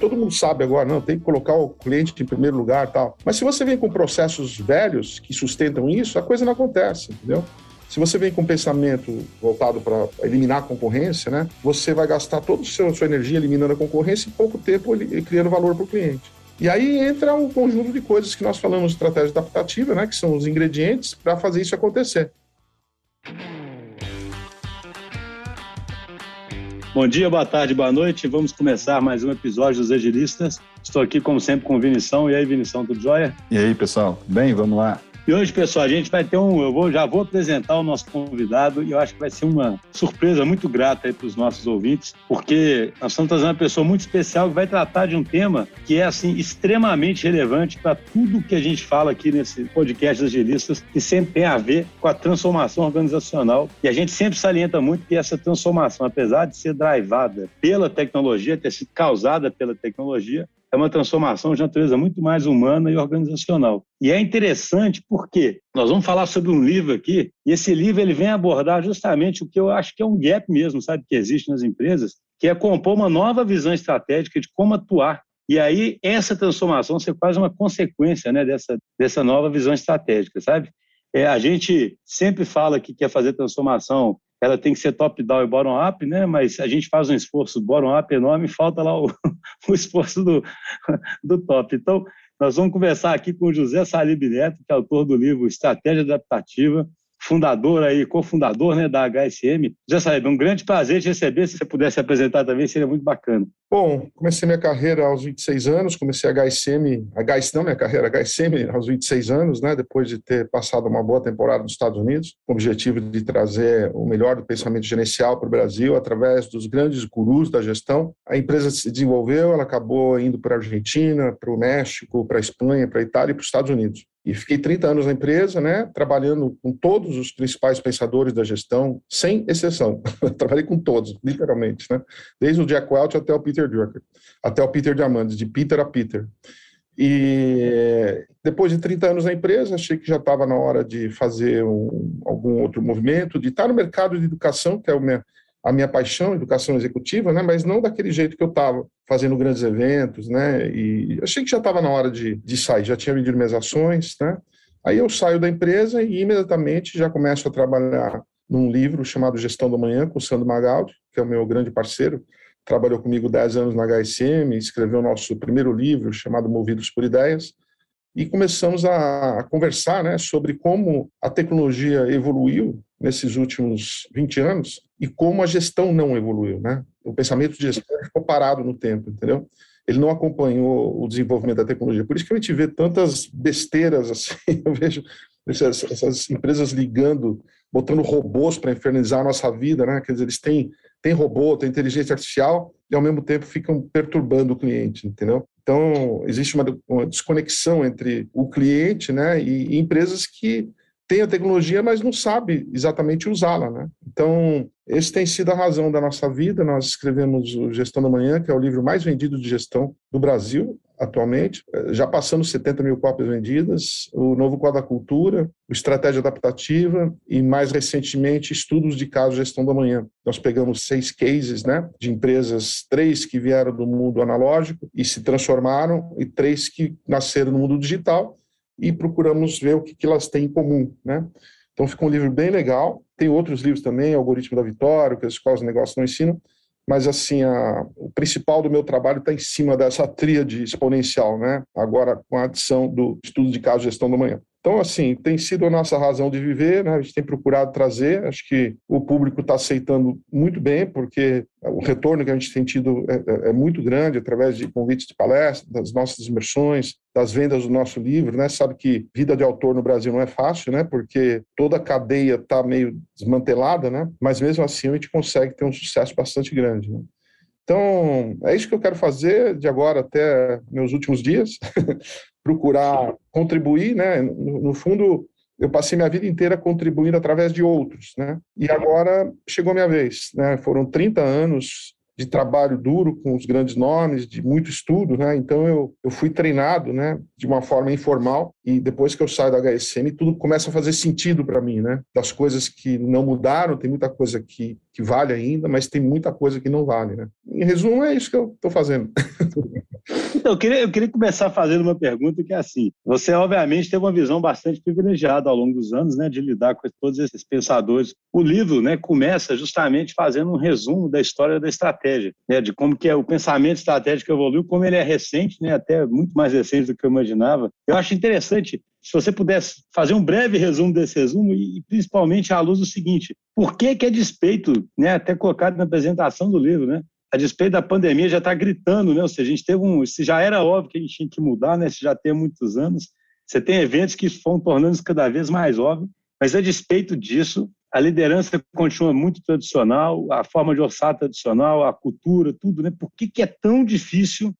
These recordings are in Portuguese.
todo mundo sabe agora, não, tem que colocar o cliente em primeiro lugar tal. Mas se você vem com processos velhos que sustentam isso, a coisa não acontece, entendeu? Se você vem com um pensamento voltado para eliminar a concorrência, né, você vai gastar toda a sua energia eliminando a concorrência e pouco tempo criando valor para o cliente. E aí entra um conjunto de coisas que nós falamos de estratégia adaptativa, né, que são os ingredientes para fazer isso acontecer. Bom dia, boa tarde, boa noite. Vamos começar mais um episódio dos Agilistas. Estou aqui, como sempre, com o Vinição. E aí, Vinição, tudo jóia? E aí, pessoal? Bem, vamos lá. E hoje, pessoal, a gente vai ter um. Eu vou, já vou apresentar o nosso convidado e eu acho que vai ser uma surpresa muito grata para os nossos ouvintes, porque nós estamos trazendo uma pessoa muito especial que vai tratar de um tema que é assim extremamente relevante para tudo que a gente fala aqui nesse podcast das gelistas, que sempre tem a ver com a transformação organizacional. E a gente sempre salienta muito que essa transformação, apesar de ser drivada pela tecnologia, ter sido causada pela tecnologia, é uma transformação de natureza muito mais humana e organizacional. E é interessante porque nós vamos falar sobre um livro aqui, e esse livro ele vem abordar justamente o que eu acho que é um gap mesmo, sabe, que existe nas empresas, que é compor uma nova visão estratégica de como atuar. E aí essa transformação ser quase uma consequência né, dessa, dessa nova visão estratégica, sabe? É, a gente sempre fala que quer fazer transformação ela tem que ser top-down e bottom-up, né? mas a gente faz um esforço bottom-up enorme e falta lá o, o esforço do, do top. Então, nós vamos conversar aqui com o José Salib Neto, que é autor do livro Estratégia Adaptativa, fundador aí, cofundador né, da HSM. Já sabe, um grande prazer te receber. Se você pudesse apresentar também, seria muito bacana. Bom, comecei minha carreira aos 26 anos, comecei a HSM, HS, não minha carreira, HSM aos 26 anos, né, depois de ter passado uma boa temporada nos Estados Unidos, com o objetivo de trazer o melhor do pensamento gerencial para o Brasil através dos grandes gurus da gestão. A empresa se desenvolveu, ela acabou indo para a Argentina, para o México, para a Espanha, para a Itália e para os Estados Unidos. E fiquei 30 anos na empresa, né, trabalhando com todos os principais pensadores da gestão, sem exceção. Trabalhei com todos, literalmente, né? Desde o Jack Welch até o Peter Drucker, até o Peter Diamandis, de Peter a Peter. E depois de 30 anos na empresa, achei que já estava na hora de fazer um, algum outro movimento, de estar no mercado de educação, que é o meu a minha paixão, educação executiva, né? mas não daquele jeito que eu estava, fazendo grandes eventos, né? E achei que já estava na hora de, de sair, já tinha vendido minhas ações, né? Aí eu saio da empresa e imediatamente já começo a trabalhar num livro chamado Gestão do Manhã, com o Sandro Magaldi, que é o meu grande parceiro, trabalhou comigo 10 anos na HSM, escreveu o nosso primeiro livro chamado Movidos por Ideias, e começamos a, conversar né, sobre como a tecnologia evoluiu nesses últimos 20 anos e como a gestão não evoluiu, né? O pensamento de gestão ficou parado no tempo, entendeu? Ele não acompanhou o desenvolvimento da tecnologia. Por isso que a gente vê tantas besteiras assim, eu vejo essas, essas empresas ligando, botando robôs para infernizar a nossa vida, né? Quer dizer, eles têm, têm robô, têm inteligência artificial e ao mesmo tempo ficam perturbando o cliente, entendeu? Então, existe uma, uma desconexão entre o cliente né, e, e empresas que têm a tecnologia, mas não sabe exatamente usá-la. Né? Então, esse tem sido a razão da nossa vida. Nós escrevemos o Gestão da Manhã, que é o livro mais vendido de gestão do Brasil atualmente, já passando 70 mil cópias vendidas, o novo Quadro da Cultura, o Estratégia Adaptativa e, mais recentemente, estudos de caso Gestão da Manhã. Nós pegamos seis cases né, de empresas, três que vieram do mundo analógico e se transformaram, e três que nasceram no mundo digital, e procuramos ver o que, que elas têm em comum. Né? Então, ficou um livro bem legal. Tem outros livros também, Algoritmo da Vitória, que as escolas de negócios não ensinam, mas assim a, o principal do meu trabalho está em cima dessa tríade exponencial, né? Agora com a adição do estudo de caso gestão do manhã. Então, assim, tem sido a nossa razão de viver, né? a gente tem procurado trazer, acho que o público está aceitando muito bem, porque o retorno que a gente tem tido é, é, é, muito grande através de convites de palestras, das nossas imersões, das vendas do nosso livro, né? Sabe que vida de autor no Brasil não é fácil, né? Porque toda a cadeia está meio desmantelada, né? Mas mesmo assim a gente consegue ter um sucesso bastante grande. Né? Então, é isso que eu quero fazer de agora até meus últimos dias. procurar contribuir, né? No, no, fundo, eu passei minha vida inteira contribuindo através de outros, né? E agora chegou a minha vez, né? Foram 30 anos de trabalho duro com os grandes nomes, de muito estudo, né? Então eu, eu fui treinado, né, de uma forma informal e depois que eu saio da HSM tudo começa a fazer sentido para mim, né? Das coisas que não mudaram, tem muita coisa que, que vale ainda, mas tem muita coisa que não vale, né? Em resumo é isso que eu estou fazendo. Então, eu queria, eu queria começar fazendo uma pergunta que é assim: você, obviamente, teve uma visão bastante privilegiada ao longo dos anos, né, de lidar com todos esses pensadores. O livro, né, começa justamente fazendo um resumo da história da estratégia, né, de como que é o pensamento estratégico evoluiu, como ele é recente, né, até muito mais recente do que eu imaginava. Eu acho interessante se você pudesse fazer um breve resumo desse resumo e, principalmente à luz do seguinte: por que que é despeito, né, até colocado na apresentação do livro, né, a despeito da pandemia, já está gritando, né? Ou seja, a gente teve um. Se já era óbvio que a gente tinha que mudar, né? Se já tem muitos anos, você tem eventos que vão tornando-se cada vez mais óbvio, mas a despeito disso, a liderança continua muito tradicional, a forma de orçar tradicional, a cultura, tudo, né? Por que, que é tão difícil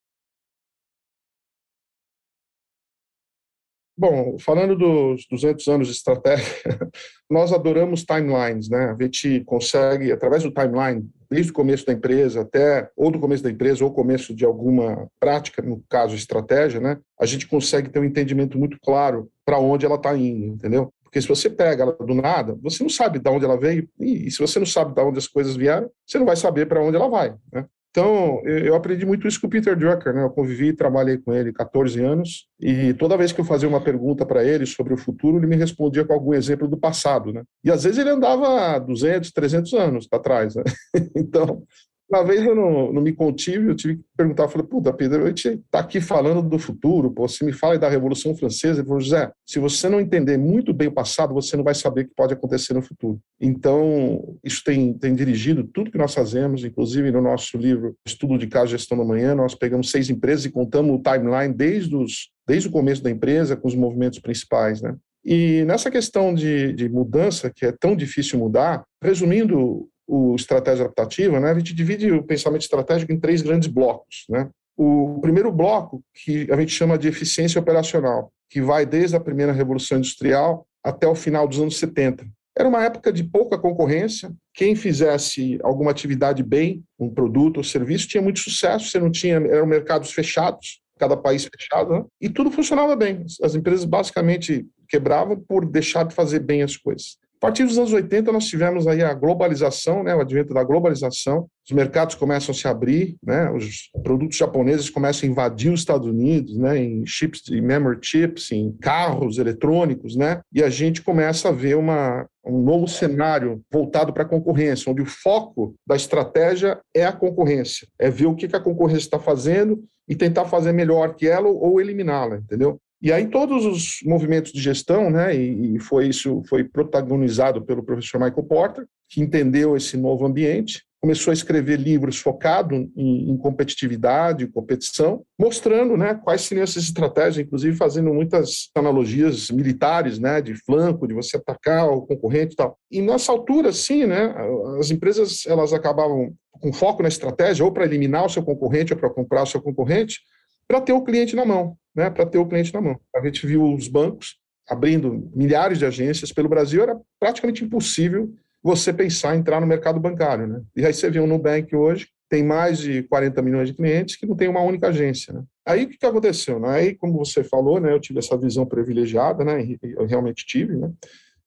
Bom, falando dos 200 anos de estratégia, nós adoramos timelines, né? A gente consegue, através do timeline, desde o começo da empresa até, ou do começo da empresa, ou começo de alguma prática, no caso estratégia, né? A gente consegue ter um entendimento muito claro para onde ela está indo, entendeu? Porque se você pega ela do nada, você não sabe de onde ela veio, e se você não sabe de onde as coisas vieram, você não vai saber para onde ela vai, né? Então, eu aprendi muito isso com o Peter Drucker, né? Eu convivi e trabalhei com ele 14 anos, e toda vez que eu fazia uma pergunta para ele sobre o futuro, ele me respondia com algum exemplo do passado, né? E às vezes ele andava 200, 300 anos para trás, né? Então, uma vez eu não, não me contive, eu tive que perguntar, eu falei, puta, Pedro, a gente está aqui falando do futuro, pô, você me fala da Revolução Francesa, ele falou, José, se você não entender muito bem o passado, você não vai saber o que pode acontecer no futuro. Então, isso tem, tem dirigido tudo que nós fazemos, inclusive no nosso livro Estudo de Caso Gestão da Manhã, nós pegamos seis empresas e contamos o timeline desde, os, desde o começo da empresa, com os movimentos principais, né? E nessa questão de, de mudança, que é tão difícil mudar, resumindo o estratégia adaptativa, né, a gente divide o pensamento estratégico em três grandes blocos. Né? O primeiro bloco, que a gente chama de eficiência operacional, que vai desde a primeira revolução industrial até o final dos anos 70. Era uma época de pouca concorrência. Quem fizesse alguma atividade bem, um produto ou serviço, tinha muito sucesso. Você não tinha, eram mercados fechados, cada país fechado, né? e tudo funcionava bem. As empresas basicamente quebravam por deixar de fazer bem as coisas. A partir dos anos 80, nós tivemos aí a globalização, né, o advento da globalização, os mercados começam a se abrir, né, os produtos japoneses começam a invadir os Estados Unidos, né, em chips, em memory chips, em carros eletrônicos, né, e a gente começa a ver uma, um novo cenário voltado para a concorrência, onde o foco da estratégia é a concorrência, é ver o que a concorrência está fazendo e tentar fazer melhor que ela ou eliminá-la, entendeu? E aí todos os movimentos de gestão, né, e, foi isso foi protagonizado pelo professor Michael Porter, que entendeu esse novo ambiente, começou a escrever livros focado em, em competitividade, competição, mostrando, né, quais seriam essas estratégias, inclusive fazendo muitas analogias militares, né, de flanco, de você atacar o concorrente e tal. E nessa altura, sim, né, as empresas elas acabavam com foco na estratégia ou para eliminar o seu concorrente ou para comprar o seu concorrente, para ter o cliente na mão né, para ter o cliente na mão. A gente viu os bancos abrindo milhares de agências pelo Brasil, era praticamente impossível você pensar em entrar no mercado bancário. Né? E aí você vê o Nubank hoje, tem mais de 40 milhões de clientes que não tem uma única agência. Né? Aí o que, que aconteceu? Né? Aí, como você falou, né, eu tive essa visão privilegiada, né, eu realmente tive, né,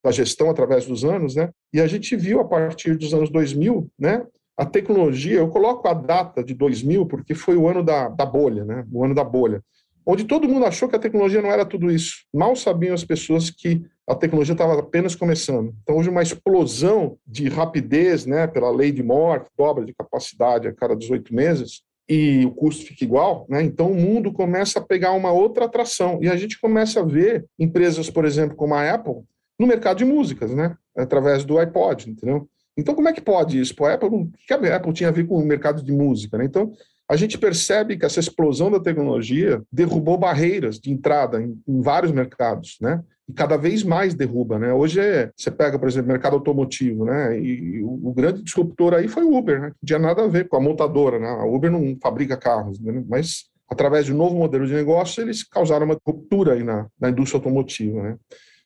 da gestão através dos anos, né, e a gente viu a partir dos anos 2000, né, a tecnologia, eu coloco a data de 2000 porque foi o ano da, da bolha, né, o ano da bolha onde todo mundo achou que a tecnologia não era tudo isso. Mal sabiam as pessoas que a tecnologia estava apenas começando. Então, hoje, uma explosão de rapidez, né, pela lei de Moore, dobra de capacidade a cada 18 meses, e o custo fica igual, né? Então o mundo começa a pegar uma outra atração e a gente começa a ver empresas, por exemplo, como a Apple, no mercado de músicas, né? Através do iPod, entendeu? Então como é que pode isso? Pô, a Apple, o que a Apple tinha a ver com o mercado de música, né? Então a gente percebe que essa explosão da tecnologia derrubou barreiras de entrada em, em vários mercados, né? E cada vez mais derruba, né? Hoje é, você pega, por exemplo, o mercado automotivo, né? E, e o, o, grande disruptor aí foi o Uber, né? Não tinha nada a ver com a montadora, né? A Uber não fabrica carros, né? mas através de um novo modelo de negócio eles causaram uma ruptura aí na, na indústria automotiva, né?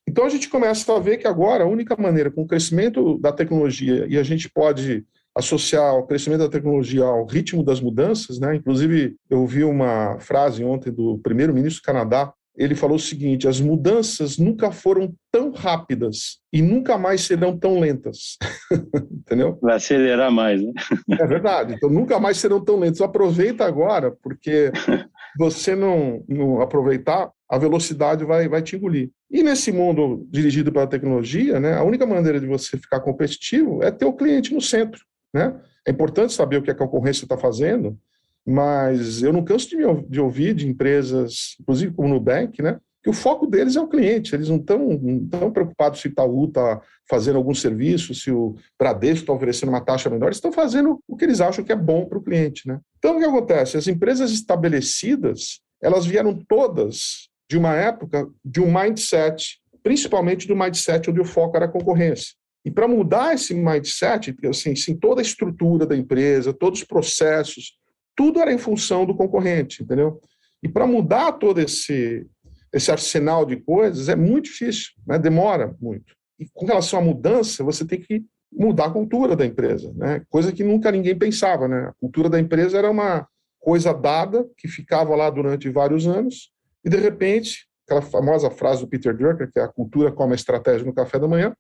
Então a gente começa a ver que agora a única maneira, com o crescimento da tecnologia, e a gente pode associar o crescimento da tecnologia ao ritmo das mudanças, né? Inclusive, eu vi uma frase ontem do primeiro-ministro do Canadá. Ele falou o seguinte: as mudanças nunca foram tão rápidas e nunca mais serão tão lentas. Entendeu? Vai acelerar mais, né? É verdade. Então, nunca mais serão tão lentas. Aproveita agora, porque você não, não aproveitar, a velocidade vai, vai te engolir. E nesse mundo dirigido pela tecnologia, né, a única maneira de você ficar competitivo é ter o cliente no centro. Né? É importante saber o que a concorrência está fazendo, mas eu não canso de, me, de ouvir de empresas, inclusive como o Nubank, né, que o foco deles é o cliente, eles não estão tão preocupados se o Itaú está fazendo algum serviço, se o Bradesco está oferecendo uma taxa menor, eles estão fazendo o que eles acham que é bom para o cliente. Né? Então, o que acontece? As empresas estabelecidas, elas vieram todas de uma época de um mindset, principalmente do mindset onde o foco era a concorrência. E para mudar esse mindset, assim, assim, toda a estrutura da empresa, todos os processos, tudo era em função do concorrente, entendeu? E para mudar todo esse, esse arsenal de coisas é muito difícil, né? demora muito. E com relação à mudança, você tem que mudar a cultura da empresa, né? coisa que nunca ninguém pensava. Né? A cultura da empresa era uma coisa dada que ficava lá durante vários anos e, de repente, aquela famosa frase do Peter Drucker, que é a cultura como a estratégia no café da manhã,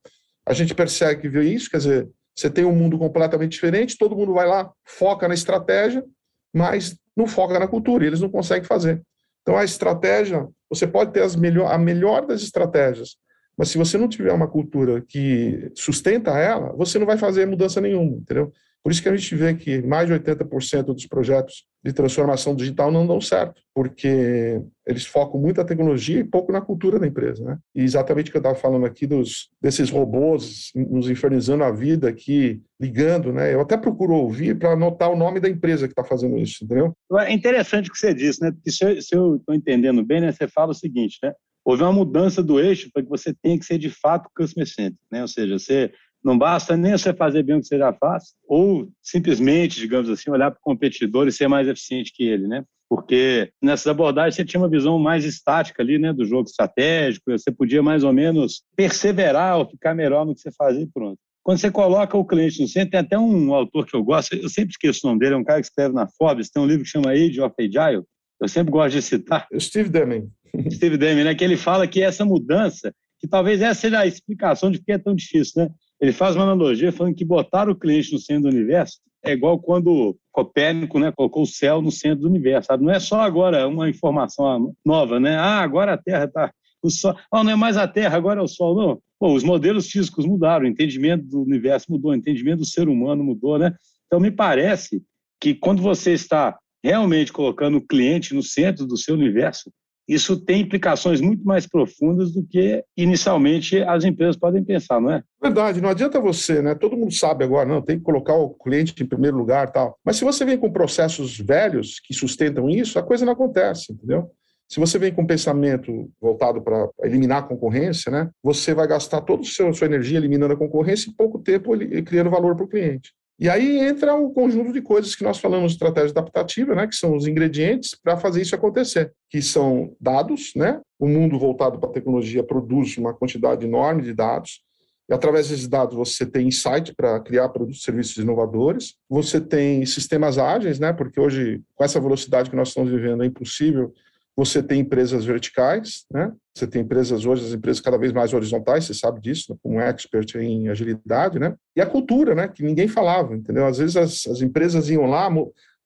a gente percebe que vê isso, quer dizer, você tem um mundo completamente diferente, todo mundo vai lá, foca na estratégia, mas não foca na cultura, e eles não conseguem fazer. Então, a estratégia você pode ter as melhor, a melhor das estratégias, mas se você não tiver uma cultura que sustenta ela, você não vai fazer mudança nenhuma, entendeu? Por isso que a gente vê que mais de 80% dos projetos de transformação digital não dão certo, porque eles focam muito na tecnologia e pouco na cultura da empresa. Né? E exatamente o que eu estava falando aqui dos, desses robôs nos infernizando a vida aqui, ligando, né? Eu até procuro ouvir para anotar o nome da empresa que está fazendo isso, entendeu? É interessante o que você disse, né? Porque se eu estou entendendo bem, né? Você fala o seguinte, né? Houve uma mudança do eixo para que você tenha que ser de fato customer centric, né? Ou seja, você não basta nem você fazer bem o que você já faz, ou simplesmente, digamos assim, olhar para o competidor e ser mais eficiente que ele, né? Porque nessas abordagens você tinha uma visão mais estática ali, né, do jogo estratégico, você podia mais ou menos perseverar ou ficar melhor no que você fazia e pronto. Quando você coloca o cliente no centro, tem até um autor que eu gosto, eu sempre esqueço o nome dele, é um cara que escreve na Forbes, tem um livro que chama Age of Agile, eu sempre gosto de citar. Steve Deming. Steve Deming, né, que ele fala que essa mudança, que talvez essa seja a explicação de por que é tão difícil, né? Ele faz uma analogia falando que botar o cliente no centro do universo é igual quando Copérnico né, colocou o céu no centro do universo. Sabe? Não é só agora uma informação nova, né? Ah, agora a Terra está. O sol. Oh, não é mais a Terra, agora é o Sol. Não. Pô, os modelos físicos mudaram, o entendimento do universo mudou, o entendimento do ser humano mudou, né? Então, me parece que quando você está realmente colocando o cliente no centro do seu universo, isso tem implicações muito mais profundas do que inicialmente as empresas podem pensar, não é? Verdade, não adianta você, né? Todo mundo sabe agora, não, tem que colocar o cliente em primeiro lugar tal. Mas se você vem com processos velhos que sustentam isso, a coisa não acontece, entendeu? Se você vem com um pensamento voltado para eliminar a concorrência, né, você vai gastar toda a sua energia eliminando a concorrência e pouco tempo criando valor para o cliente. E aí entra um conjunto de coisas que nós falamos de estratégia adaptativa, né, que são os ingredientes para fazer isso acontecer, que são dados, né? O mundo voltado para a tecnologia produz uma quantidade enorme de dados. E através desses dados você tem insight para criar produtos e serviços inovadores. Você tem sistemas ágeis, né? Porque hoje, com essa velocidade que nós estamos vivendo, é impossível você tem empresas verticais, né? Você tem empresas hoje, as empresas cada vez mais horizontais, você sabe disso, né? como expert em agilidade, né? E a cultura, né? Que ninguém falava, entendeu? Às vezes as, as empresas iam lá,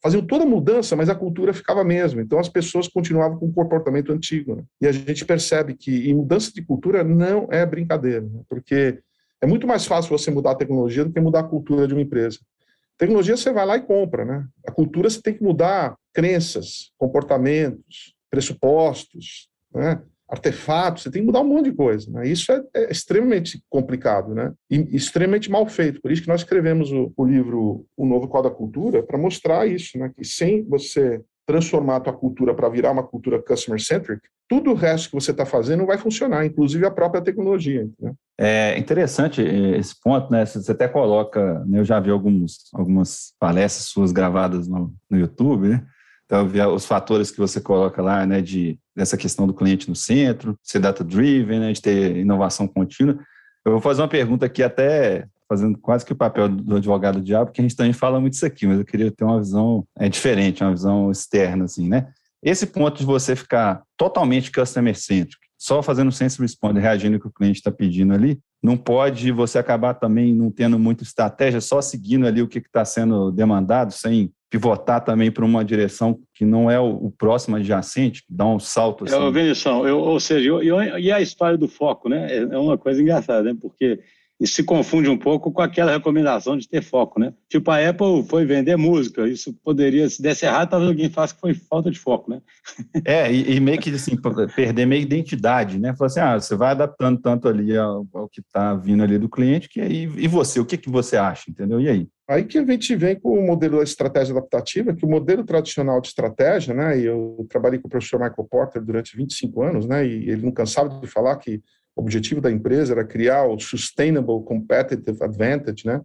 faziam toda a mudança, mas a cultura ficava a mesma. Então as pessoas continuavam com o comportamento antigo. Né? E a gente percebe que em mudança de cultura não é brincadeira, né? porque é muito mais fácil você mudar a tecnologia do que mudar a cultura de uma empresa. Tecnologia você vai lá e compra, né? A cultura você tem que mudar crenças, comportamentos, pressupostos, né? artefatos, você tem que mudar um monte de coisa. Né? Isso é, é, extremamente complicado né? e extremamente mal feito. Por isso que nós escrevemos o, o livro O Novo Código da Cultura, para mostrar isso, né? que sem você transformar a tua cultura para virar uma cultura customer-centric, tudo o resto que você está fazendo não vai funcionar, inclusive a própria tecnologia. Né? É interessante esse ponto, né? Você até coloca, né? eu já vi alguns, algumas palestras suas gravadas no, no YouTube, né? Então, os fatores que você coloca lá, né, de dessa questão do cliente no centro, ser data-driven, né, de ter inovação contínua. Eu vou fazer uma pergunta aqui até fazendo quase que o papel do advogado do diabo, porque a gente também fala muito isso aqui, mas eu queria ter uma visão é, diferente, uma visão externa, assim, né? Esse ponto de você ficar totalmente customer-centric, só fazendo sense response, reagindo ao que o cliente está pedindo ali, não pode você acabar também não tendo muita estratégia, só seguindo ali o que está sendo demandado, sem pivotar também para uma direção que não é o, o próximo adjacente, dar um salto assim. É, Vinição, eu, ou seja, eu, eu, e a história do foco, né? É, é uma coisa engraçada, né? Porque e se confunde um pouco com aquela recomendação de ter foco, né? Tipo, a Apple foi vender música, isso poderia, se desse errado, talvez alguém faça que foi falta de foco, né? É, e, e meio que assim, perder meio identidade, né? Falar assim, ah, você vai adaptando tanto ali ao, ao que está vindo ali do cliente, que aí, e você, o que, que você acha, entendeu? E aí? Aí que a gente vem com o modelo da estratégia adaptativa, que o modelo tradicional de estratégia, né, e eu trabalhei com o professor Michael Porter durante 25 anos, né, e ele não cansava de falar que o objetivo da empresa era criar o Sustainable Competitive Advantage, né?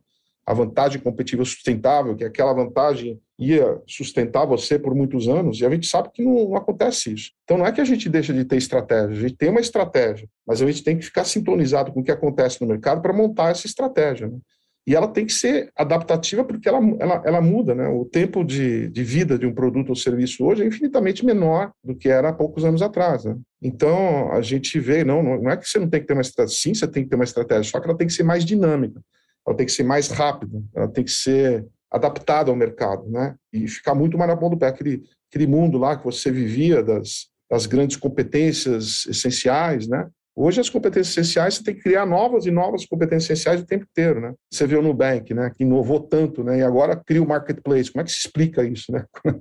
a vantagem competitiva sustentável, que é aquela vantagem ia sustentar você por muitos anos, e a gente sabe que não, não, acontece isso. Então não é que a gente deixa de ter estratégia, a gente tem uma estratégia, mas a gente tem que ficar sintonizado com o que acontece no mercado para montar essa estratégia. Né? E ela tem que ser adaptativa porque ela, ela, ela muda, né? O tempo de, de vida de um produto ou serviço hoje é infinitamente menor do que era há poucos anos atrás, né? Então, a gente vê, não, não é que você não tem que ter uma estratégia, sim, você tem que ter uma estratégia, só que ela tem que ser mais dinâmica, ela tem que ser mais rápida, ela tem que ser adaptada ao mercado, né? E ficar muito mais na ponta do pé, aquele, aquele mundo lá que você vivia das, das grandes competências essenciais, né? Hoje, as competências essenciais, você tem que criar novas e novas competências essenciais o tempo inteiro, né? Você vê o Nubank, né, que inovou tanto, né, e agora cria o marketplace. Como é que se explica isso, né?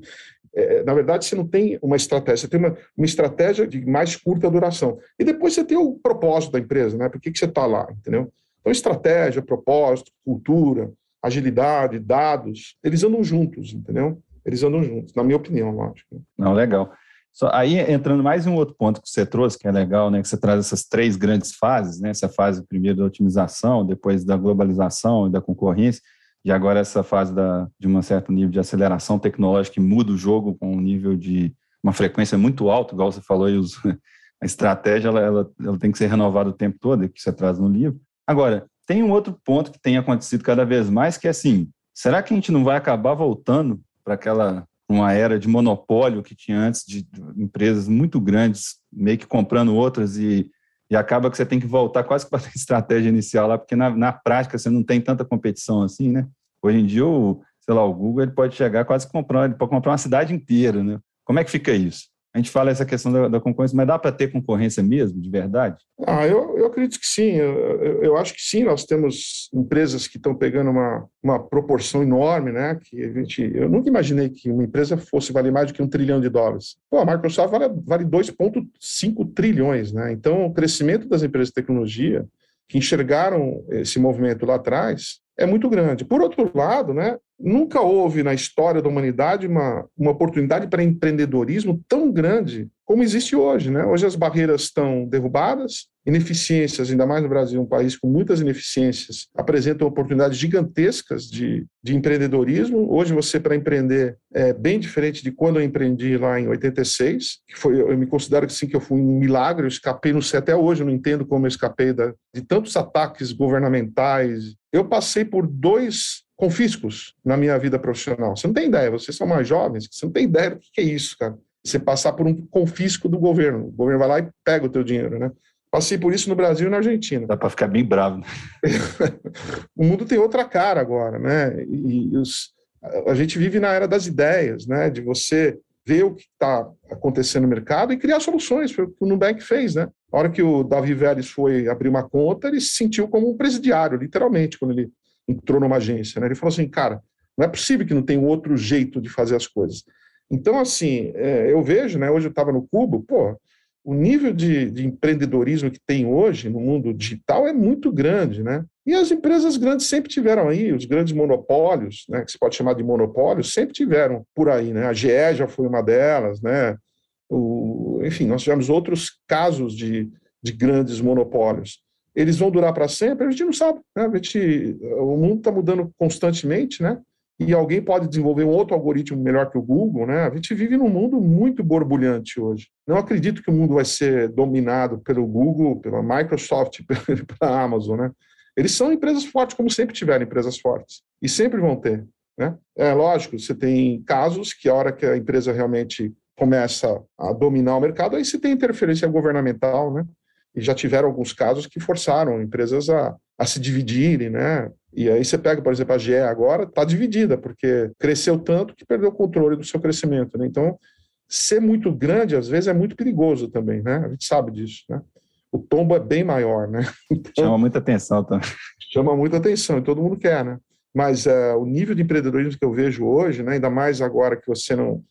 É, na verdade, você não tem uma estratégia, você tem uma, uma estratégia de mais curta duração. E depois você tem o propósito da empresa, né? Por que, que você está lá, entendeu? Então, estratégia, propósito, cultura, agilidade, dados, eles andam juntos, entendeu? Eles andam juntos, na minha opinião, lógico. Não, legal. Só, aí, entrando mais em um outro ponto que você trouxe, que é legal, né, que você traz essas três grandes fases, né, essa fase primeiro da otimização, depois da globalização e da concorrência, e agora essa fase da, de um certo nível de aceleração tecnológica que muda o jogo com um nível de uma frequência muito alta, igual você falou, e os, a estratégia ela, ela, ela tem que ser renovada o tempo todo, que você traz no livro. Agora, tem um outro ponto que tem acontecido cada vez mais, que é assim, será que a gente não vai acabar voltando para aquela uma era de monopólio que tinha antes de empresas muito grandes meio que comprando outras e, e acaba que você tem que voltar quase para a estratégia inicial lá, porque na, na prática você não tem tanta competição assim, né? Hoje em dia, o, sei lá, o Google ele pode chegar quase comprando, ele pode comprar uma cidade inteira, né? Como é que fica isso? A gente fala essa questão da, da concorrência, mas dá para ter concorrência mesmo, de verdade? Ah, eu, eu acredito que sim. Eu, eu, acho que sim. Nós temos empresas que estão pegando uma, uma proporção enorme, né? Que a gente, eu nunca imaginei que uma empresa fosse valer mais do que um trilhão de dólares. Pô, a Microsoft vale, vale 2,5 trilhões, né? Então, o crescimento das empresas de tecnologia que enxergaram esse movimento lá atrás é muito grande. Por outro lado, né, Nunca houve na história da humanidade uma, uma oportunidade para empreendedorismo tão grande como existe hoje. Né? Hoje as barreiras estão derrubadas, ineficiências, ainda mais no Brasil, um país com muitas ineficiências, apresentam oportunidades gigantescas de, de empreendedorismo. Hoje você, para empreender, é bem diferente de quando eu empreendi lá em 86, que foi, eu me considero que sim, que eu fui um milagre, eu escapei no céu até hoje, eu não entendo como eu escapei da, de tantos ataques governamentais. Eu passei por dois confiscos na minha vida profissional. Você não tem ideia, vocês são mais jovens, você não tem ideia do que é isso, cara. Você passar por um confisco do governo. O governo vai lá e pega o teu dinheiro, né? Passei por isso no Brasil e na Argentina. Dá para ficar bem bravo. Né? o mundo tem outra cara agora, né? E os, a gente vive na era das ideias, né? De você ver o que está acontecendo no mercado e criar soluções. Foi o que o Nubank fez, né? A hora que o Davi Vélez foi abrir uma conta, ele se sentiu como um presidiário, literalmente, quando ele entrou numa agência. Né? Ele falou assim, cara, não é possível que não tenha outro jeito de fazer as coisas. Então, assim, é, eu vejo, né, hoje eu estava no Cubo, pô, o nível de, de, empreendedorismo que tem hoje no mundo digital é muito grande, né? E as empresas grandes sempre tiveram aí, os grandes monopólios, né, que se pode chamar de monopólios, sempre tiveram por aí, né? A GE já foi uma delas, né? O, enfim, nós tivemos outros casos de, de grandes monopólios eles vão durar para sempre? A gente não sabe. Né? Gente, o mundo está mudando constantemente, né? E alguém pode desenvolver um outro algoritmo melhor que o Google, né? A gente vive num mundo muito borbulhante hoje. Não acredito que o mundo vai ser dominado pelo Google, pela Microsoft, pela Amazon, né? Eles são empresas fortes, como sempre tiveram empresas fortes. E sempre vão ter, né? É lógico, você tem casos que a hora que a empresa realmente começa a dominar o mercado, aí você tem interferência governamental, né? E já tiveram alguns casos que forçaram empresas a, a se dividirem, né? E aí você pega, por exemplo, a GE agora está dividida, porque cresceu tanto que perdeu o controle do seu crescimento. Né? Então, ser muito grande, às vezes, é muito perigoso também, né? A gente sabe disso, né? O tombo é bem maior, né? Então, chama muita atenção também. Chama muita atenção, e todo mundo quer, né? Mas uh, o nível de empreendedorismo que eu vejo hoje, né, ainda mais agora que você não,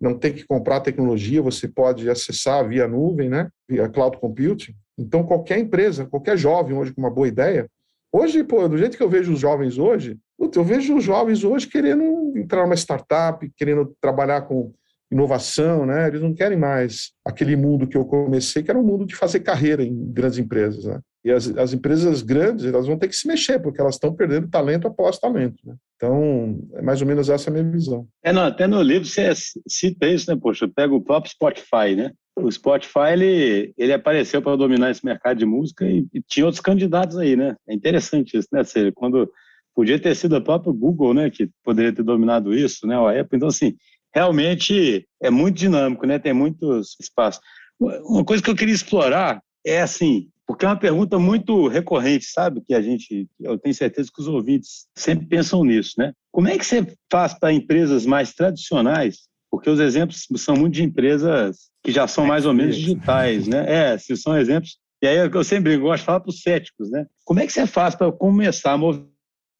não tem que comprar tecnologia, você pode acessar via nuvem, né, via cloud computing. Então, qualquer empresa, qualquer jovem hoje com uma boa ideia, Hoje, pô, do jeito que eu vejo os jovens hoje, eu vejo os jovens hoje querendo entrar numa startup, querendo trabalhar com inovação, né? Eles não querem mais aquele mundo que eu comecei, que era um mundo de fazer carreira em grandes empresas, né? E as, as empresas grandes, elas vão ter que se mexer, porque elas estão perdendo talento após talento, né? Então, é mais ou menos essa a minha visão. É, não, até no livro você cita isso, né? Poxa, eu pego o próprio Spotify, né? o Spotify ele, ele apareceu para dominar esse mercado de música e, e, tinha outros candidatos aí, né? É interessante isso, né? Seja, quando podia ter sido a própria Google, né, que poderia ter dominado isso, né? A Apple. Então, assim, realmente é muito dinâmico, né? Tem muitos espaços. Uma coisa que eu queria explorar é assim, porque é uma pergunta muito recorrente, sabe? Que a gente, eu tenho certeza que os ouvintes sempre pensam nisso, né? Como é que você faz para empresas mais tradicionais porque os exemplos são muito de empresas que já são mais ou menos digitais, né? É, se são exemplos. E aí eu sempre gosto de falar para os céticos, né? Como é que você faz para começar a movimento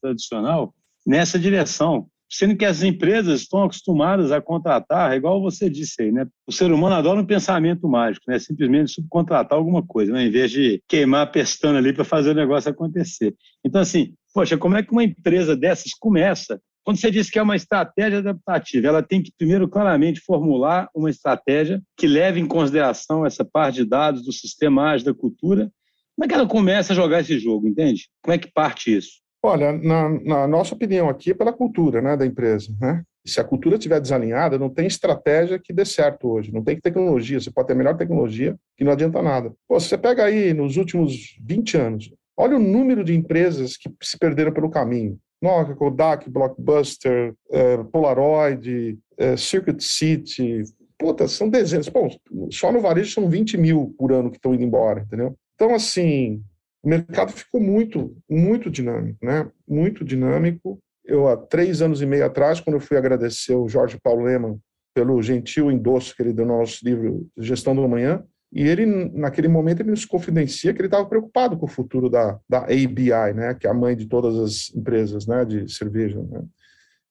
tradicional nessa direção? Sendo que as empresas estão acostumadas a contratar, igual você disse aí, né? O ser humano adora um pensamento mágico, né? Simplesmente subcontratar alguma coisa, né? Em vez de queimar a pestana ali para fazer o negócio acontecer. Então, assim, poxa, como é que uma empresa dessas começa quando você diz que é uma estratégia adaptativa, ela tem que primeiro claramente formular uma estratégia que leve em consideração essa parte de dados do sistema ágil da cultura. Como é que ela começa a jogar esse jogo, entende? Como é que parte isso? Olha, na, na nossa opinião aqui é pela cultura né, da empresa. Né? Se a cultura estiver desalinhada, não tem estratégia que dê certo hoje, não tem tecnologia. Você pode ter a melhor tecnologia que não adianta nada. Pô, você pega aí nos últimos 20 anos, olha o número de empresas que se perderam pelo caminho. Nokia, Kodak, Blockbuster, é, Polaroid, é, Circuit City, puta, são dezenas. Bom, só no varejo são 20 mil por ano que estão indo embora, entendeu? Então, assim, o mercado ficou muito, muito dinâmico, né? Muito dinâmico. Eu, há três anos e meio atrás, quando eu fui agradecer o Jorge Paulo Leman pelo gentil endosso que ele deu no nosso livro Gestão do Amanhã, e ele, naquele momento, ele nos confidencia que ele estava preocupado com o futuro da, da ABI, né, que é a mãe de todas as empresas né, de cerveja. Né.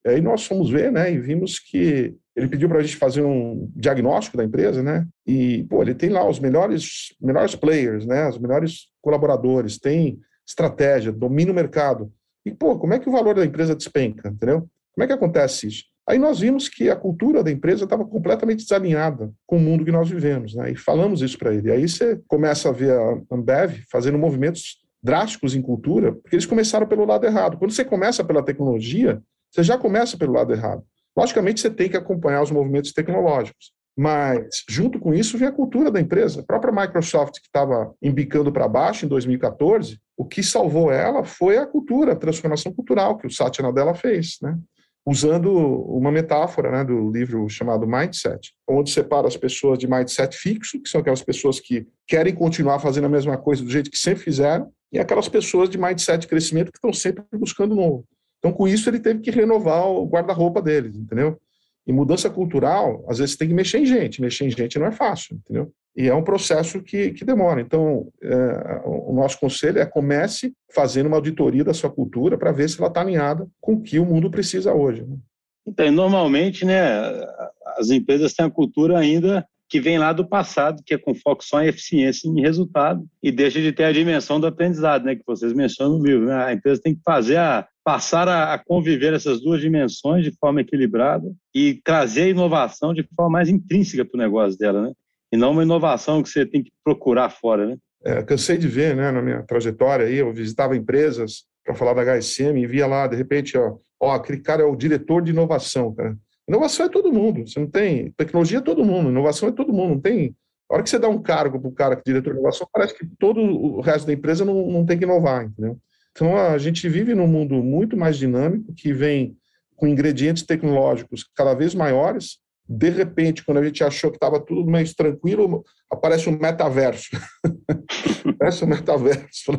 E aí nós fomos ver né, e vimos que ele pediu para a gente fazer um diagnóstico da empresa, né? E, pô, ele tem lá os melhores, melhores players, né? Os melhores colaboradores, tem estratégia, domina o mercado. E, pô, como é que o valor da empresa despenca, entendeu? Como é que acontece isso? Aí nós vimos que a cultura da empresa estava completamente desalinhada com o mundo que nós vivemos, né? E falamos isso para ele. Aí você começa a ver a Ambev fazendo movimentos drásticos em cultura, porque eles começaram pelo lado errado. Quando você começa pela tecnologia, você já começa pelo lado errado. Logicamente, você tem que acompanhar os movimentos tecnológicos, mas junto com isso vem a cultura da empresa. A própria Microsoft, que estava embicando para baixo em 2014, o que salvou ela foi a cultura, a transformação cultural que o Satya Nadella fez, né? usando uma metáfora né, do livro chamado Mindset, onde separa as pessoas de mindset fixo, que são aquelas pessoas que querem continuar fazendo a mesma coisa do jeito que sempre fizeram, e aquelas pessoas de mindset crescimento que estão sempre buscando novo. Então, com isso, ele teve que renovar o guarda-roupa deles, entendeu? E mudança cultural, às vezes, tem que mexer em gente. Mexer em gente não é fácil, entendeu? E é um processo que, que demora. Então, é, o nosso conselho é comece fazendo uma auditoria da sua cultura para ver se ela está alinhada com o que o mundo precisa hoje. Né? Então, normalmente, né, as empresas têm a cultura ainda que vem lá do passado, que é com foco só em eficiência e em resultado, e deixa de ter a dimensão do aprendizado, né, que vocês mencionam no livro. Né? A empresa tem que fazer a, passar a, a, conviver essas duas dimensões de forma equilibrada e trazer a inovação de forma mais intrínseca para o negócio dela, né? e não uma inovação que você tem que procurar fora, né? É, cansei de ver, né, na minha trajetória aí, eu visitava empresas para falar da HSM e via lá, de repente, ó, ó, aquele cara é o diretor de inovação, cara. Inovação é todo mundo, você não tem, tecnologia é todo mundo, inovação é todo mundo, não tem, a hora que você dá um cargo para o cara que é diretor de inovação, parece que todo o resto da empresa não, não tem que inovar, entendeu? Então, a gente vive num mundo muito mais dinâmico, que vem com ingredientes tecnológicos cada vez maiores, de repente, quando a gente achou que estava tudo meio tranquilo, aparece um metaverso. aparece um metaverso.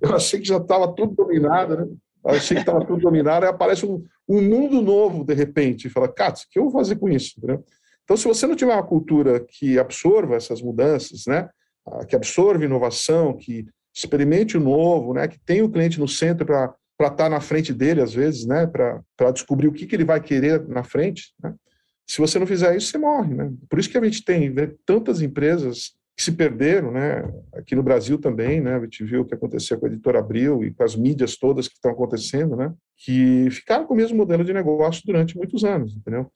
Eu achei que já estava tudo dominado, né? Achei que estava tudo dominado, aí aparece um, um, mundo novo de repente. E fala, cara, o que eu vou fazer com isso? Então, se você não tiver uma cultura que absorva essas mudanças, né? que absorva inovação, que experimente o novo, né? que tenha o cliente no centro para para estar tá na frente dele, às vezes, né? para descobrir o que, que ele vai querer na frente. Né? Se você não fizer isso, você morre. Né? Por isso que a gente tem né, tantas empresas que se perderam, né? aqui no Brasil também, né? a gente viu o que aconteceu com a Editora Abril e com as mídias todas que estão acontecendo, né? que ficaram com o mesmo modelo de negócio durante muitos anos, entendeu?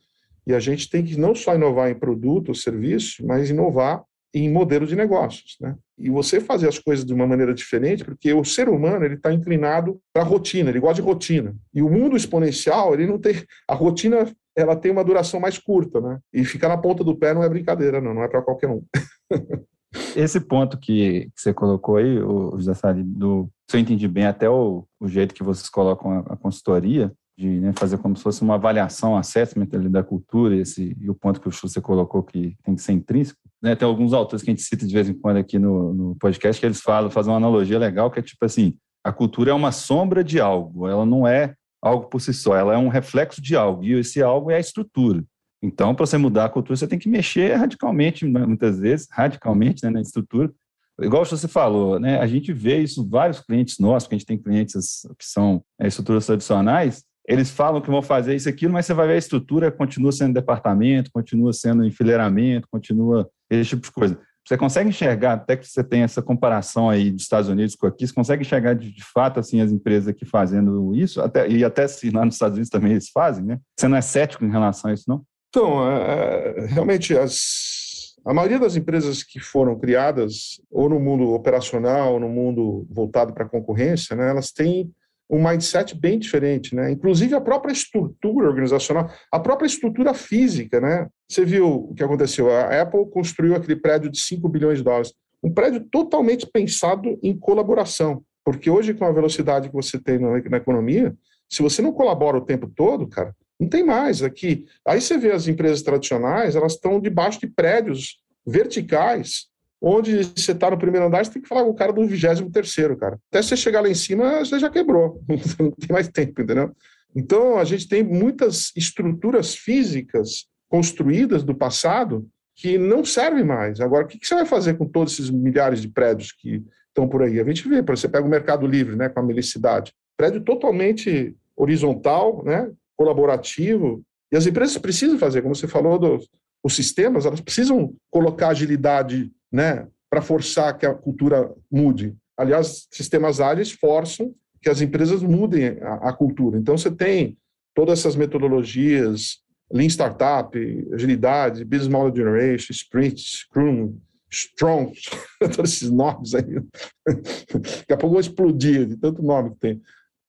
E a gente tem que não só inovar em produto ou serviço, mas inovar em modelo de negócios, né? E você fazer as coisas de uma maneira diferente, porque o ser humano ele está inclinado para a rotina, ele gosta de rotina. E o mundo exponencial ele não tem a rotina, ela tem uma duração mais curta, né? E ficar na ponta do pé não é brincadeira, não, não é para qualquer um. Esse ponto que, que, você colocou aí, o Salib, do se eu entendi bem, até o, o jeito que vocês colocam a, a consultoria, de né, fazer como se fosse uma avaliação, assessment ali da cultura, esse, e o ponto que você colocou que tem que ser intrínseco. Né, tem alguns autores que a gente cita de vez em quando aqui no, no podcast que eles falam, fazem uma analogia legal, que é tipo assim, a cultura é uma sombra de algo, ela não é algo por si só, ela é um reflexo de algo, e esse algo é a estrutura. Então, para você mudar a cultura, você tem que mexer radicalmente, muitas vezes, radicalmente né, na estrutura, igual você falou, né? A gente vê isso vários clientes nossos, que a gente tem clientes que são é, estruturas tradicionais, eles falam que vão fazer isso aquilo, mas você vai ver a estrutura continua sendo departamento, continua sendo enfileiramento, continua esse tipo de coisa. Você consegue enxergar, até que você tem essa comparação aí dos Estados Unidos com aqui, você consegue enxergar de, de fato assim as empresas aqui fazendo isso, até, e até se lá nos Estados Unidos também eles fazem, né? Você não é cético em relação a isso, não? Então, é, é realmente as, a maioria das empresas que foram criadas, ou no mundo operacional, ou no mundo voltado para a concorrência, né, elas têm um mindset bem diferente, né? Inclusive a própria estrutura organizacional, a própria estrutura física, né? Você viu o que aconteceu? A Apple construiu aquele prédio de 5 bilhões de dólares, um prédio totalmente pensado em colaboração, porque hoje com a velocidade que você tem na, na economia, se você não colabora o tempo todo, cara, não tem mais aqui. Aí você vê as empresas tradicionais, elas estão debaixo de prédios verticais onde você está no primeiro andar, você tem que falar com o cara do vigésimo terceiro, cara. Até você chegar lá em cima, você já quebrou, não tem mais tempo, entendeu? Então, a gente tem muitas estruturas físicas construídas do passado que não servem mais. Agora, o que você vai fazer com todos esses milhares de prédios que estão por aí? A gente vê, você pega o Mercado Livre, né, com a Melicidade, prédio totalmente horizontal, né, colaborativo, e as empresas precisam fazer, como você falou, dos, os sistemas, elas precisam colocar agilidade né, para forçar que a cultura mude. Aliás, sistemas ágeis forçam que as empresas mudem a, a cultura. Então, você tem todas essas metodologias, Lean Startup, Agilidade, Business Model Generation, Sprint, Scrum, Strong, todos esses nomes aí. Daqui a pouco vou explodir de tanto nome que tem.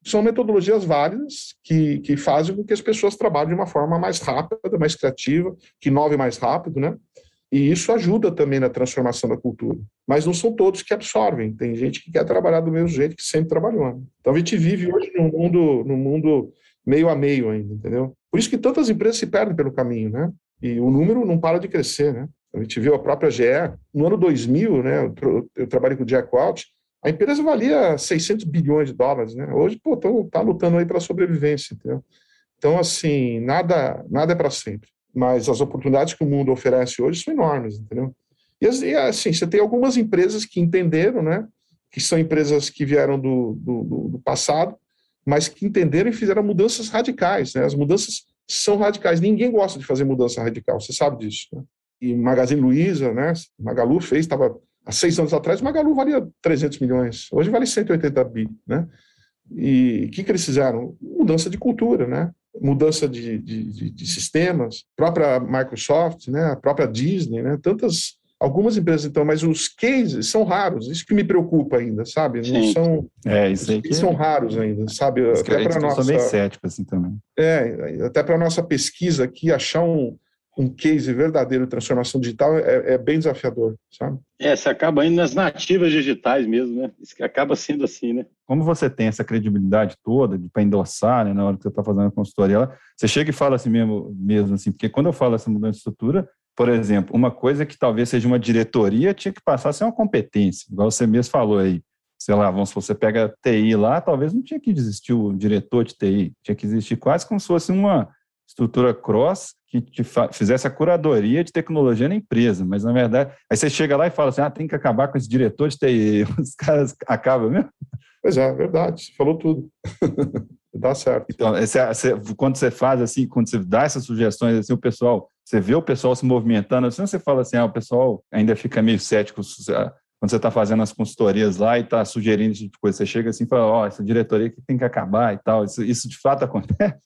São metodologias válidas que, que fazem com que as pessoas trabalhem de uma forma mais rápida, mais criativa, que inove mais rápido, né? E isso ajuda também na transformação da cultura. Mas não são todos que absorvem. Tem gente que quer trabalhar do mesmo jeito que sempre trabalhou. Né? Então a gente vive hoje num mundo, num mundo meio a meio ainda, entendeu? Por isso que tantas empresas se perdem pelo caminho, né? E o número não para de crescer, né? A gente viu a própria GE, no ano 2000, né? Eu, eu trabalhei com o Jack Welch, a empresa valia 600 bilhões de dólares, né? Hoje, pô, tá lutando aí pela sobrevivência, entendeu? Então, assim, nada, nada é para sempre mas as oportunidades que o mundo oferece hoje são enormes, entendeu? E, assim, você tem algumas empresas que entenderam, né, que são empresas que vieram do, do, do passado, mas que entenderam e fizeram mudanças radicais, né? As mudanças são radicais. Ninguém gosta de fazer mudança radical, você sabe disso. Né? E Magazine Luiza, né? Magalu fez, estava há seis anos atrás, Magalu valia 300 milhões, hoje vale 180 bi, né? E o que, que eles fizeram? Mudança de cultura, né? mudança de, de, de, sistemas, própria Microsoft, né, a própria Disney, né, tantas algumas empresas então, mas os cases são raros. Isso que me preocupa ainda, sabe? Não Sim. são é, isso aí que... são raros ainda, sabe? até para nossa bem cético assim também. É, até para nossa pesquisa aqui achar um um case verdadeiro de transformação digital é, é, bem desafiador, sabe? É, você acaba indo nas nativas digitais mesmo, né? Isso acaba sendo assim, né? Como você tem essa credibilidade toda para endossar, né, na hora que você está fazendo a consultoria, você chega e fala assim mesmo, mesmo assim, porque quando eu falo essa mudança de estrutura, por exemplo, uma coisa que talvez seja uma diretoria tinha que passar a ser uma competência, igual você mesmo falou aí. Sei lá, vamos se você pega TI lá, talvez não tinha que existir o diretor de TI, tinha que existir quase como se fosse uma estrutura cross que te fizesse a curadoria de tecnologia na empresa, mas na verdade, aí você chega lá e fala assim, ah, tem que acabar com esse diretor de TI, os caras acabam mesmo? Pois é, verdade, você falou tudo. Dá certo. Então, esse, esse, quando você faz assim, quando você dá essas sugestões, assim, o pessoal, você vê o pessoal se movimentando, assim, você fala assim, ah, o pessoal ainda fica meio cético quando você está fazendo as consultorias lá e está sugerindo esse tipo de coisa. Você chega assim e fala, ó, oh, essa diretoria que tem que acabar e tal. Isso, isso de fato acontece?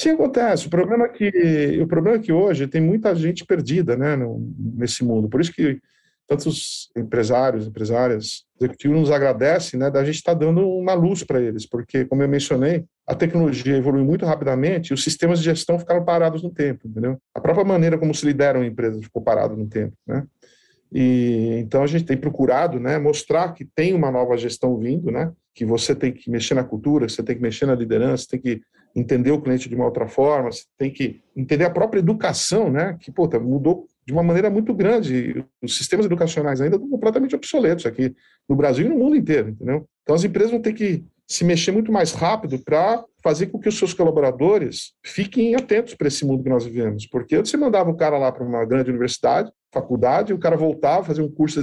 Sim, acontece. O problema é que, o problema é que hoje tem muita gente perdida né, no, nesse mundo. Por isso que tantos empresários, empresárias, executivos nos agradecem né, da gente estar tá dando uma luz para eles, porque, como eu mencionei, a tecnologia evoluiu muito rapidamente e os sistemas de gestão ficaram parados no tempo, entendeu? A própria maneira como se lideram empresas ficou parado no tempo, né? E então a gente tem procurado, né, mostrar que tem uma nova gestão vindo, né, que você tem que mexer na cultura, você tem que mexer na liderança, tem que entender o cliente de uma outra forma, você tem que entender a própria educação, né, que puta, mudou de uma maneira muito grande. Os sistemas educacionais ainda estão completamente obsoletos aqui no Brasil e no mundo inteiro, entendeu? Então as empresas vão ter que se mexer muito mais rápido para fazer com que os seus colaboradores fiquem atentos para esse mundo que nós vivemos. Porque antes você mandava o cara lá para uma grande universidade, faculdade, o cara voltava, fazia um curso.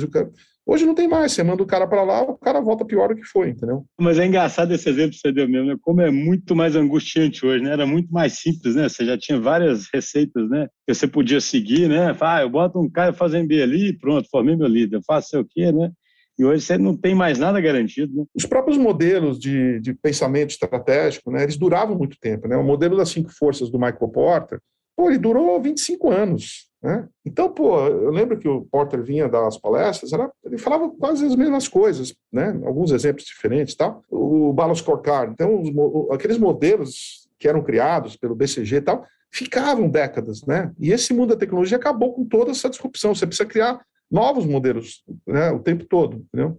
Hoje não tem mais, você manda o cara para lá, o cara volta pior do que foi, entendeu? Mas é engraçado esse exemplo que você deu mesmo, né? Como é muito mais angustiante hoje, né? Era muito mais simples, né? Você já tinha várias receitas, né? Que você podia seguir, né? Ah, eu boto um cara fazendo B ali, pronto, formei meu líder, eu faço sei o quê, né? E hoje você não tem mais nada garantido. Né? Os próprios modelos de, de pensamento estratégico, né, eles duravam muito tempo. Né? O modelo das cinco forças do Michael Porter, pô, ele durou 25 anos. Né? Então, pô, eu lembro que o Porter vinha das palestras, era, ele falava quase as mesmas coisas, né? alguns exemplos diferentes. Tal. O Balance Scorecard, então, os, aqueles modelos que eram criados pelo BCG e tal, ficavam décadas. Né? E esse mundo da tecnologia acabou com toda essa disrupção. Você precisa criar novos modelos né, o tempo todo, entendeu?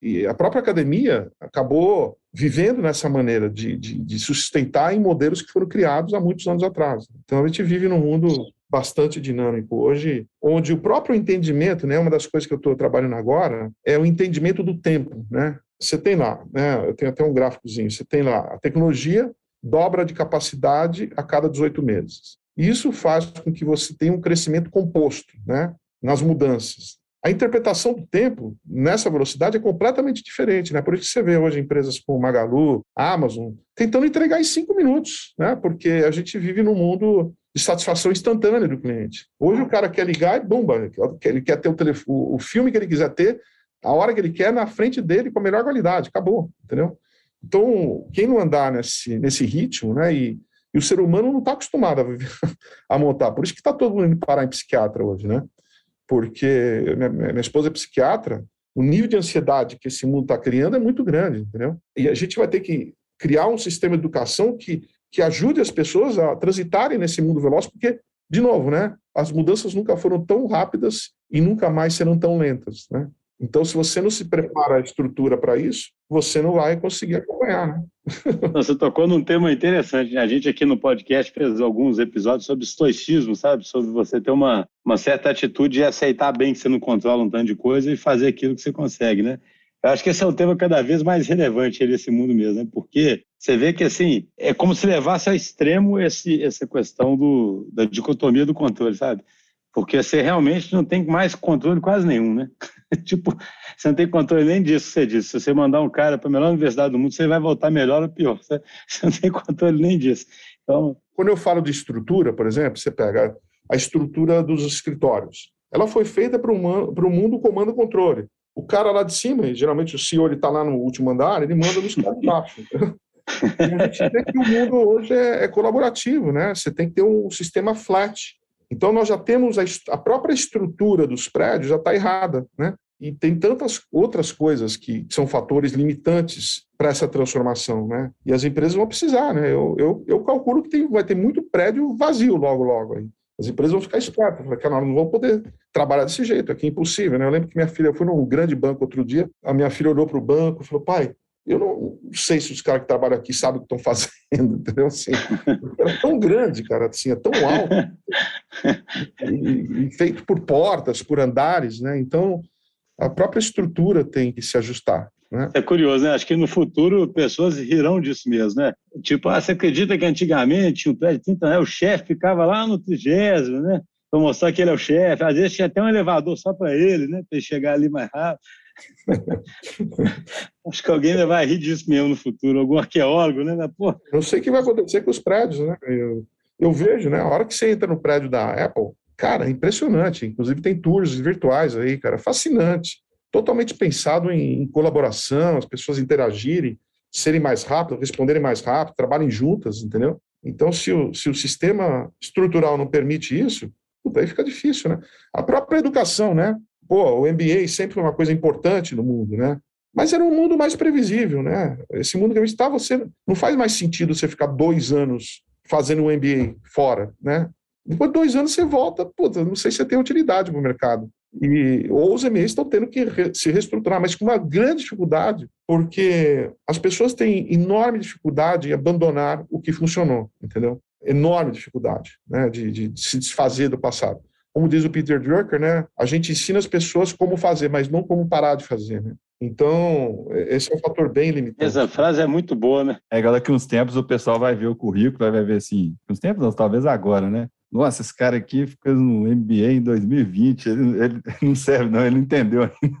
E a própria academia acabou vivendo nessa maneira de, de, de, sustentar em modelos que foram criados há muitos anos atrás. Então a gente vive num mundo bastante dinâmico hoje, onde o próprio entendimento, né, uma das coisas que eu estou trabalhando agora, é o entendimento do tempo, né? Você tem lá, né, eu tenho até um gráficozinho, você tem lá a tecnologia dobra de capacidade a cada 18 meses. Isso faz com que você tenha um crescimento composto, né? nas mudanças. A interpretação do tempo nessa velocidade é completamente diferente, né? Por isso que você vê hoje empresas como Magalu, Amazon, tentando entregar em cinco minutos, né? Porque a gente vive num mundo de satisfação instantânea do cliente. Hoje o cara quer ligar e bomba, ele quer ter o, telefone, o filme que ele quiser ter, a hora que ele quer, na frente dele, com a melhor qualidade, acabou, entendeu? Então, quem não andar nesse, nesse ritmo, né? E, e o ser humano não está acostumado a, viver, a montar. Por isso que está todo mundo indo parar em psiquiatra hoje, né? porque minha, minha esposa é psiquiatra, o nível de ansiedade que esse mundo está criando é muito grande, entendeu? E a gente vai ter que criar um sistema de educação que, que ajude as pessoas a transitarem nesse mundo veloz, porque, de novo, né, as mudanças nunca foram tão rápidas e nunca mais serão tão lentas, né? Então, se você não se prepara a estrutura para isso, você não vai conseguir acompanhar, né? Você tocou num tema interessante. A gente aqui no podcast fez alguns episódios sobre estoicismo, sabe? Sobre você ter uma, uma certa atitude e aceitar bem que você não controla um tanto de coisa e fazer aquilo que você consegue, né? Eu acho que esse é o tema cada vez mais relevante nesse mundo mesmo, né? Porque você vê que, assim, é como se levasse ao extremo esse, essa questão do, da dicotomia do controle, sabe? Porque você realmente não tem mais controle quase nenhum, né? tipo, você não tem controle nem disso que você disse. Se você mandar um cara para a melhor universidade do mundo, você vai voltar melhor ou pior. Você, você não tem controle nem disso. Então... Quando eu falo de estrutura, por exemplo, você pega a estrutura dos escritórios. Ela foi feita para o mundo comando-controle. O cara lá de cima, geralmente o CEO está lá no último andar, ele manda nos caras de baixo. A gente vê que o mundo hoje é, é, colaborativo, né? Você tem que ter um sistema flat. Então, nós já temos a, a própria estrutura dos prédios já está errada, né? E tem tantas outras coisas que são fatores limitantes para essa transformação, né? E as empresas vão precisar, né? Eu, eu, eu calculo que tem, vai ter muito prédio vazio logo, logo aí. As empresas vão ficar espertas. Cara, não vão poder trabalhar desse jeito, aqui é impossível. Né? Eu lembro que minha filha, eu fui num grande banco outro dia, a minha filha olhou para o banco e falou, pai, eu não sei se os caras que trabalham aqui sabem o que estão fazendo, entendeu? Assim, é tão grande, cara, assim, é tão alto, e, e, feito por portas, por andares, né? Então, a própria estrutura tem que se ajustar. Né? É curioso, né? Acho que no futuro pessoas rirão disso mesmo, né? Tipo, ah, você acredita que antigamente um prédio de 30 anos, o chefe ficava lá no trigésimo, né? Para mostrar que ele é o chefe. Às vezes tinha até um elevador só para ele, né? Para ele chegar ali mais rápido. Acho que alguém vai rir disso mesmo no futuro, algum arqueólogo, né? Pô. Eu sei o que vai acontecer com os prédios, né? Eu, eu vejo, né? A hora que você entra no prédio da Apple, cara, é impressionante. Inclusive tem tours virtuais aí, cara, fascinante. Totalmente pensado em, em colaboração, as pessoas interagirem, serem mais rápidas, responderem mais rápido, trabalhem juntas, entendeu? Então, se o, se o sistema estrutural não permite isso, puta, aí fica difícil, né? A própria educação, né? Pô, o MBA sempre foi uma coisa importante no mundo, né? Mas era um mundo mais previsível, né? Esse mundo que a gente está, você não faz mais sentido você ficar dois anos fazendo um MBA fora, né? Depois de dois anos você volta, puta, não sei se você tem utilidade para o mercado. E, ou os MBAs estão tendo que re, se reestruturar, mas com uma grande dificuldade, porque as pessoas têm enorme dificuldade em abandonar o que funcionou, entendeu? Enorme dificuldade né, de, de se desfazer do passado como diz o Peter Drucker, né, a gente ensina as pessoas como fazer, mas não como parar de fazer, né? Então, esse é um fator bem limitado. Essa frase é muito boa, né? É agora que uns tempos o pessoal vai ver o currículo, vai ver assim, uns tempos não, talvez agora, né? Nossa, esse cara aqui ficou no MBA em 2020, ele, ele não serve não, ele entendeu ainda.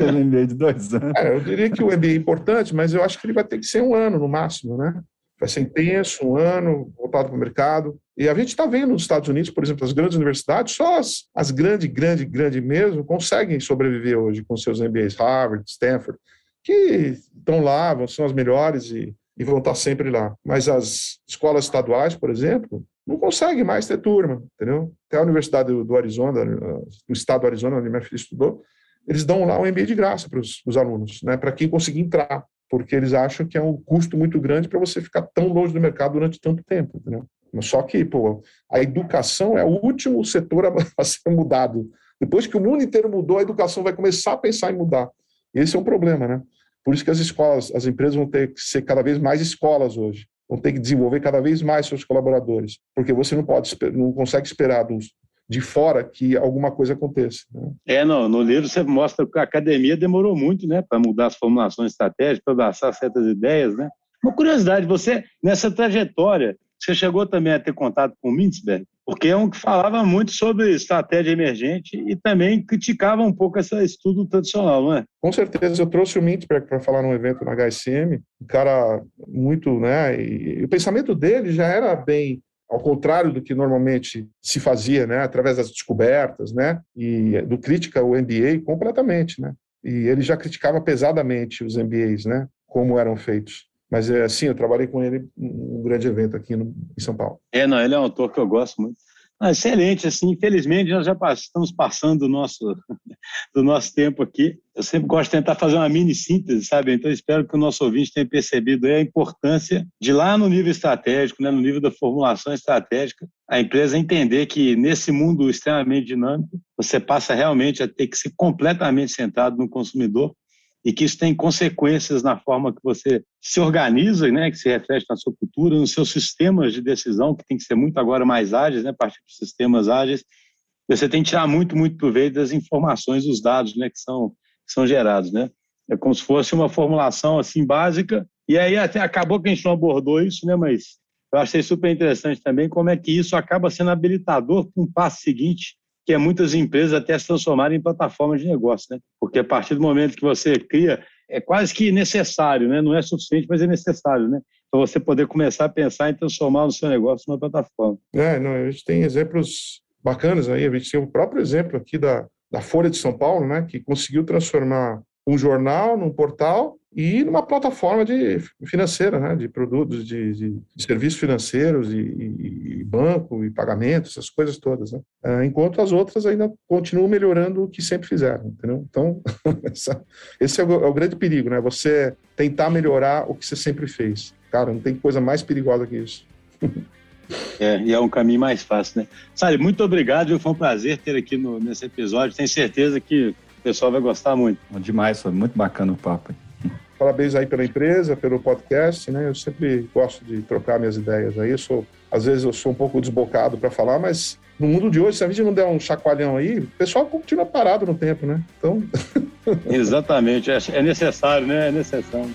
o MBA de dois anos. É, eu diria que o MBA é importante, mas eu acho que ele vai ter que ser um ano no máximo, né? Vai ser intenso, um ano, voltado para o mercado. E a gente está vendo nos Estados Unidos, por exemplo, as grandes universidades, só as, as grandes, grande, grande mesmo, conseguem sobreviver hoje com seus MBAs, Harvard, Stanford, que estão lá, são as melhores e, e vão estar sempre lá. Mas as escolas estaduais, por exemplo, não conseguem mais ter turma, entendeu? Até a Universidade do, Arizona, do estado do Arizona, onde minha filha estudou, eles dão lá um MBA de graça para os alunos, né, para quem conseguir entrar, porque eles acham que é um custo muito grande para você ficar tão longe do mercado durante tanto tempo, entendeu? Só que, pô, a educação é o último setor a ser mudado. Depois que o mundo inteiro mudou, a educação vai começar a pensar em mudar. Esse é um problema, né? Por isso que as escolas, as empresas vão ter que ser cada vez mais escolas hoje. Vão ter que desenvolver cada vez mais seus colaboradores, porque você não pode, não consegue esperar dos, de fora que alguma coisa aconteça. Né? É, no, no livro você mostra que a academia demorou muito, né, para mudar as formulações estratégicas, para abraçar certas ideias, né? Uma curiosidade, você nessa trajetória você chegou também a ter contato com o Mintzberg, porque é um que falava muito sobre estratégia emergente e também criticava um pouco esse estudo tradicional, não é? Com certeza, eu trouxe o Mintzberg para falar num evento na HSM, um cara muito, né, e, e o pensamento dele já era bem ao contrário do que normalmente se fazia, né, através das descobertas, né, e do crítica ao MBA completamente, né, e ele já criticava pesadamente os MBAs, né, como eram feitos. Mas, é, assim, eu trabalhei com ele num grande evento aqui no, em São Paulo. É, não, ele é um autor que eu gosto muito. Ah, excelente, assim, infelizmente nós já estamos passando do nosso, do nosso tempo aqui. Eu sempre gosto de tentar fazer uma mini síntese, sabe? Então espero que o nosso ouvinte tenha percebido a importância de lá no nível estratégico, né, no nível da formulação estratégica, a empresa entender que nesse mundo extremamente dinâmico, você passa realmente a ter que ser completamente centrado no consumidor e que isso tem consequências na forma que você se organiza, né, que se reflete na sua cultura, nos seus sistemas de decisão, que tem que ser muito agora mais ágeis, né, partir de sistemas ágeis. Você tem que tirar muito, muito proveito das informações, dos dados, né, que são, que são gerados, né. É como se fosse uma formulação assim básica. E aí até acabou que a gente não abordou isso, né, mas eu achei super interessante também como é que isso acaba sendo habilitador para um passo seguinte, que é muitas empresas até se transformarem em plataformas de negócio, né? Porque a partir do momento que você cria, é quase que necessário, né? Não é suficiente, mas é necessário, né? Para você poder começar a pensar em transformar o seu negócio numa plataforma. É, não, a gente tem exemplos bacanas aí, a gente tem o próprio exemplo aqui da, da Folha de São Paulo, né? Que conseguiu transformar um jornal num portal e numa plataforma de financeira, né, de produtos, de, de, de serviços financeiros e, e, e, banco e pagamentos, essas coisas todas, né? É, enquanto as outras ainda continuam melhorando o que sempre fizeram, entendeu? Então, essa, esse é o, é o, grande perigo, né? Você tentar melhorar o que você sempre fez. Cara, não tem coisa mais perigosa que isso. É, e é um caminho mais fácil, né? Sally, muito obrigado, foi um prazer ter aqui no, nesse episódio. Tenho certeza que pessoal vai gostar muito. Demais, foi muito bacana o papo. Parabéns aí pela empresa, pelo podcast, né? Eu sempre gosto de trocar minhas ideias aí. Eu sou, às vezes eu sou um pouco desbocado para falar, mas no mundo de hoje, se a gente não der um chacoalhão aí, o pessoal continua parado no tempo, né? Então. Exatamente, é, é necessário, né? É necessário.